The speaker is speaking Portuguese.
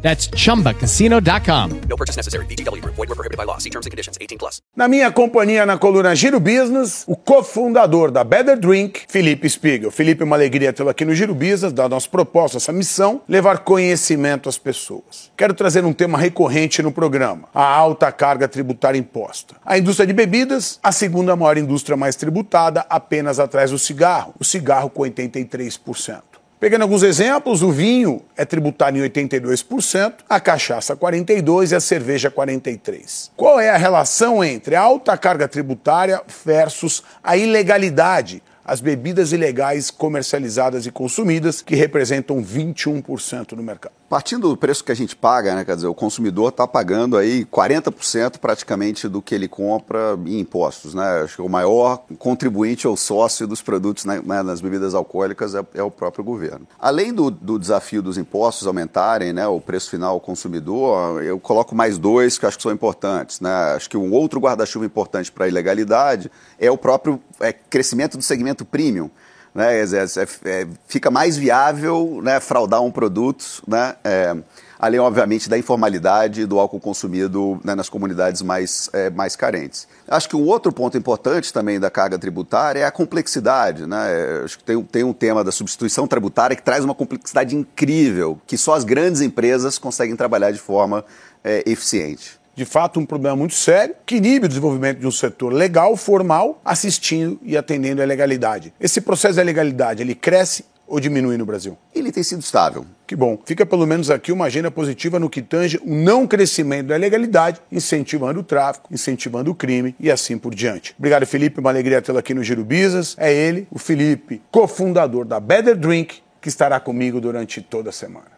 That's chumbacasino.com. No purchase necessary. VGW Group. Void were prohibited by law. See terms and conditions. 18 plus. Na minha companhia na coluna Giro Business, o cofundador da Better Drink, Felipe Spiegel. Felipe, é uma alegria tê-lo aqui no Giro Business, da nossa proposta, essa missão, levar conhecimento às pessoas. Quero trazer um tema recorrente no programa, a alta carga tributária imposta. A indústria de bebidas, a segunda maior indústria mais tributada, apenas atrás do cigarro, o cigarro com 83%. Pegando alguns exemplos, o vinho é tributado em 82%, a cachaça 42% e a cerveja 43%. Qual é a relação entre a alta carga tributária versus a ilegalidade? As bebidas ilegais comercializadas e consumidas, que representam 21% do mercado. Partindo do preço que a gente paga, né, quer dizer, o consumidor está pagando aí 40% praticamente do que ele compra em impostos, né? Acho que o maior contribuinte ou sócio dos produtos né, né, nas bebidas alcoólicas é, é, o próprio governo. Além do, do, desafio dos impostos aumentarem, né, o preço final ao consumidor, eu coloco mais dois que acho que são importantes, né? Acho que um outro guarda-chuva importante para a ilegalidade é o próprio é, crescimento do segmento premium né? É, é, fica mais viável né, fraudar um produto, né? É, além, obviamente, da informalidade do álcool consumido né, nas comunidades mais, é, mais carentes. Acho que um outro ponto importante também da carga tributária é a complexidade. Né? Acho que tem, tem um tema da substituição tributária que traz uma complexidade incrível, que só as grandes empresas conseguem trabalhar de forma é, eficiente de fato um problema muito sério que inibe o desenvolvimento de um setor legal, formal, assistindo e atendendo à legalidade. Esse processo da legalidade, ele cresce ou diminui no Brasil? Ele tem sido estável. Que bom. Fica pelo menos aqui uma agenda positiva no que tange o não crescimento da legalidade, incentivando o tráfico, incentivando o crime e assim por diante. Obrigado, Felipe. Uma alegria tê-lo aqui no Giro Business. É ele, o Felipe, cofundador da Better Drink, que estará comigo durante toda a semana.